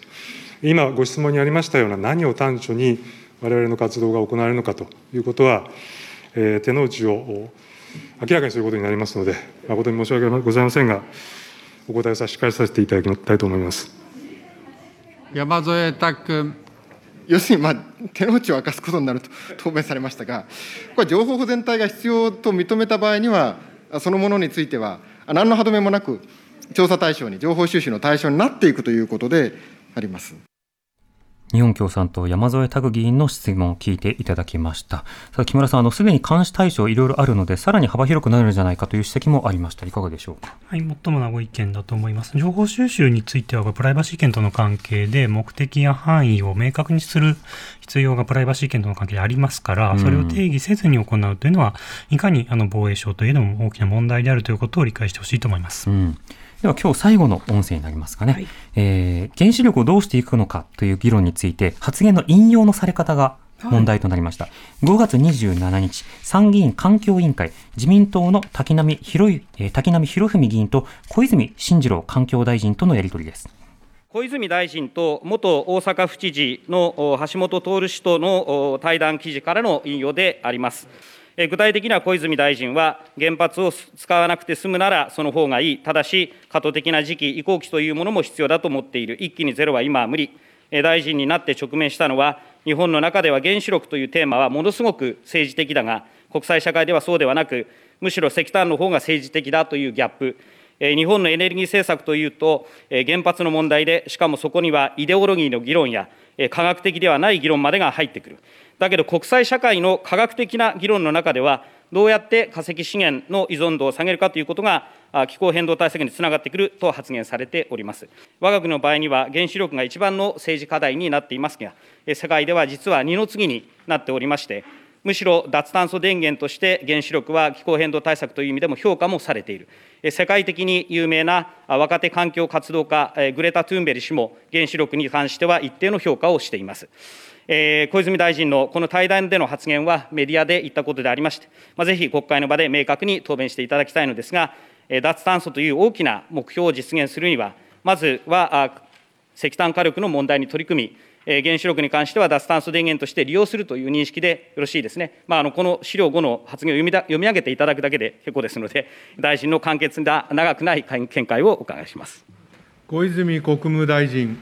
今、ご質問にありましたような、何を端緒に我々の活動が行われるのかということは、えー、手の内を明らかにすることになりますので、誠に申し訳ございませんが、お答えを差し返させていただきたいと思います。山添拓君。要するに、まあ、手の内を明かすことになると *laughs* 答弁されましたが、これ、情報保全隊が必要と認めた場合には、そのものについては、何の歯止めもなく、調査対象に、情報収集の対象になっていくということであります。日本共産党山添拓議員の質問を聞いていただきました。さあ木村さん、あのすでに監視対象いろいろあるので、さらに幅広くなるんじゃないかという指摘もありました。いかがでしょうか？はい、最もなご意見だと思います。情報収集については、プライバシー権との関係で目的や範囲を明確にする必要がプライバシー権との関係でありますから、それを定義せずに行うというのは、いかにあの防衛省といえども大きな問題であるということを理解してほしいと思います。うんでは今日最後の音声になりますかね、はい、えー、原子力をどうしていくのかという議論について発言の引用のされ方が問題となりました、はい、5月27日参議院環境委員会自民党の滝波博,、えー、滝波博文議員と小泉進次郎環境大臣とのやり取りです。小泉大臣と元大阪府知事の橋本徹氏との対談記事からの引用であります。具体的には小泉大臣は、原発を使わなくて済むならその方がいい、ただし、過渡的な時期、移行期というものも必要だと思っている、一気にゼロは今は無理、大臣になって直面したのは、日本の中では原子力というテーマはものすごく政治的だが、国際社会ではそうではなく、むしろ石炭の方が政治的だというギャップ、日本のエネルギー政策というと、原発の問題で、しかもそこにはイデオロギーの議論や、科学的ではない議論までが入ってくる。だけど国際社会の科学的な議論の中では、どうやって化石資源の依存度を下げるかということが、気候変動対策につながってくると発言されております。我が国の場合には、原子力が一番の政治課題になっていますが、世界では実は二の次になっておりまして、むしろ脱炭素電源として原子力は気候変動対策という意味でも評価もされている。世界的に有名な若手環境活動家、グレタ・トゥーンベリ氏も原子力に関しては一定の評価をしています。えー、小泉大臣のこの対談での発言はメディアで言ったことでありまして、まあ、ぜひ国会の場で明確に答弁していただきたいのですが、えー、脱炭素という大きな目標を実現するには、まずは石炭火力の問題に取り組み、えー、原子力に関しては脱炭素電源として利用するという認識でよろしいですね。まあ、あのこの資料5の発言を読みだ読み上げていただくだけで結構ですので、大臣の簡潔な長くない見解をお伺いします小泉国務大臣。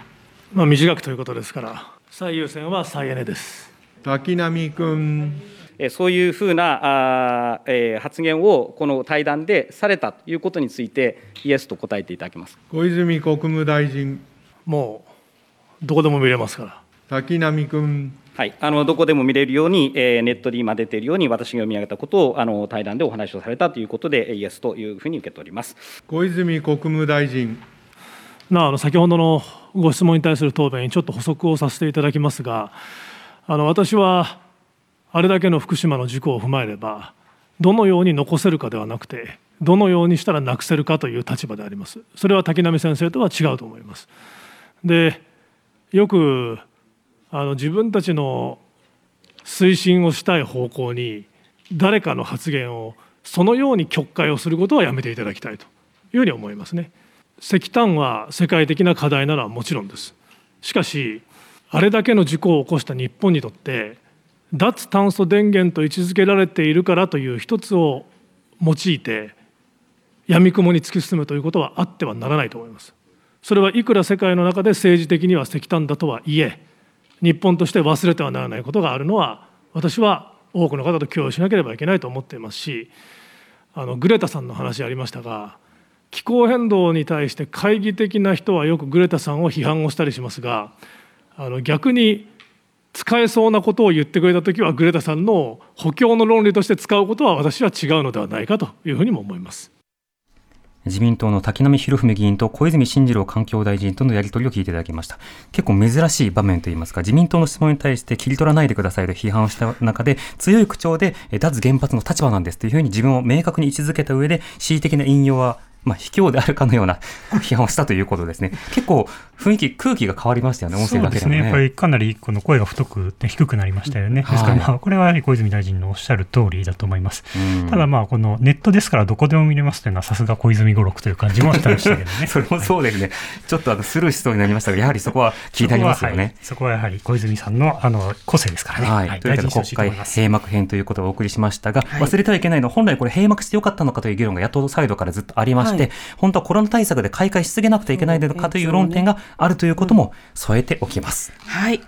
まあ、短くということですから、最優先は再エネです。滝波君。そういうふうなあ、えー、発言をこの対談でされたということについて、イエスと答えていただきます小泉国務大臣。もう、どこでも見れますから。滝波君。はい、あのどこでも見れるように、えー、ネットに今出ているように、私が読み上げたことをあの対談でお話をされたということで、イエスというふうに受けております小泉国務大臣。なあの先ほどのご質問に対する答弁にちょっと補足をさせていただきますがあの私はあれだけの福島の事故を踏まえればどのように残せるかではなくてどのようにしたらなくせるかという立場でありますそれは滝波先生とは違うと思いますでよくあの自分たちの推進をしたい方向に誰かの発言をそのように曲解をすることはやめていただきたいというふうに思いますね。石炭は世界的な課題なのはもちろんです。しかしあれだけの事故を起こした日本にとって脱炭素電源と位置づけられているからという一つを用いて闇雲に突き進むということはあってはならないと思います。それはいくら世界の中で政治的には石炭だとはいえ日本として忘れてはならないことがあるのは私は多くの方と共有しなければいけないと思っていますしあのグレタさんの話ありましたが気候変動に対して懐疑的な人はよくグレタさんを批判をしたりしますがあの逆に使えそうなことを言ってくれた時はグレタさんの補強の論理として使うことは私は違うのではないかというふうにも思います。自民党の滝波博文議員と小泉進次郎環境大臣とのやり取りを聞いていただきました。結構珍しい場面といいますか、自民党の質問に対して切り取らないでくださいと批判をした中で、強い口調で脱原発の立場なんですというふうに自分を明確に位置づけた上で、恣意的な引用はまあ、卑怯であるかのような批判をしたということですね。結構雰囲気、空気が変わりましたよね、音声だけでもね。ねやっぱりかなりこの声が太くて低くなりましたよね。ですから、まあ、これは小泉大臣のおっしゃる通りだと思います。ただ、まあ、このネットですからどこでも見れますというのは、さすが小泉語録という感じもしたりしたけどね。*laughs* それもそうですね。ちょっとあのスルーしそうになりましたが、やはりそこは聞いてありますよね。そこはやはり小泉さんのあの個性ですからね。はい。というわけで、国会閉幕編ということをお送りしましたが、忘れてはいけないのは、本来これ閉幕してよかったのかという議論が野党サイドからずっとありまして、本当はコロナ対策で開会しすぎなくてはいけないのかという論点があるということも添えておきます。はい。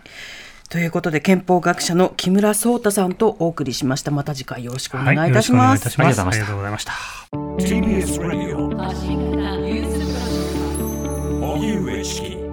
ということで憲法学者の木村壮太さんとお送りしました。また次回よろしくお願いいたします、はい、ありがとうございました。TBS ラディオ荻上チキ